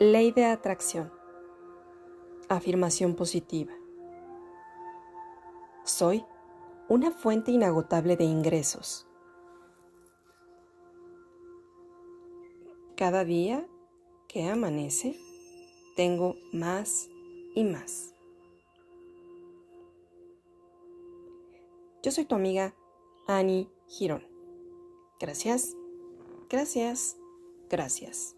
Ley de atracción. Afirmación positiva. Soy una fuente inagotable de ingresos. Cada día que amanece, tengo más y más. Yo soy tu amiga Annie Girón. Gracias, gracias, gracias.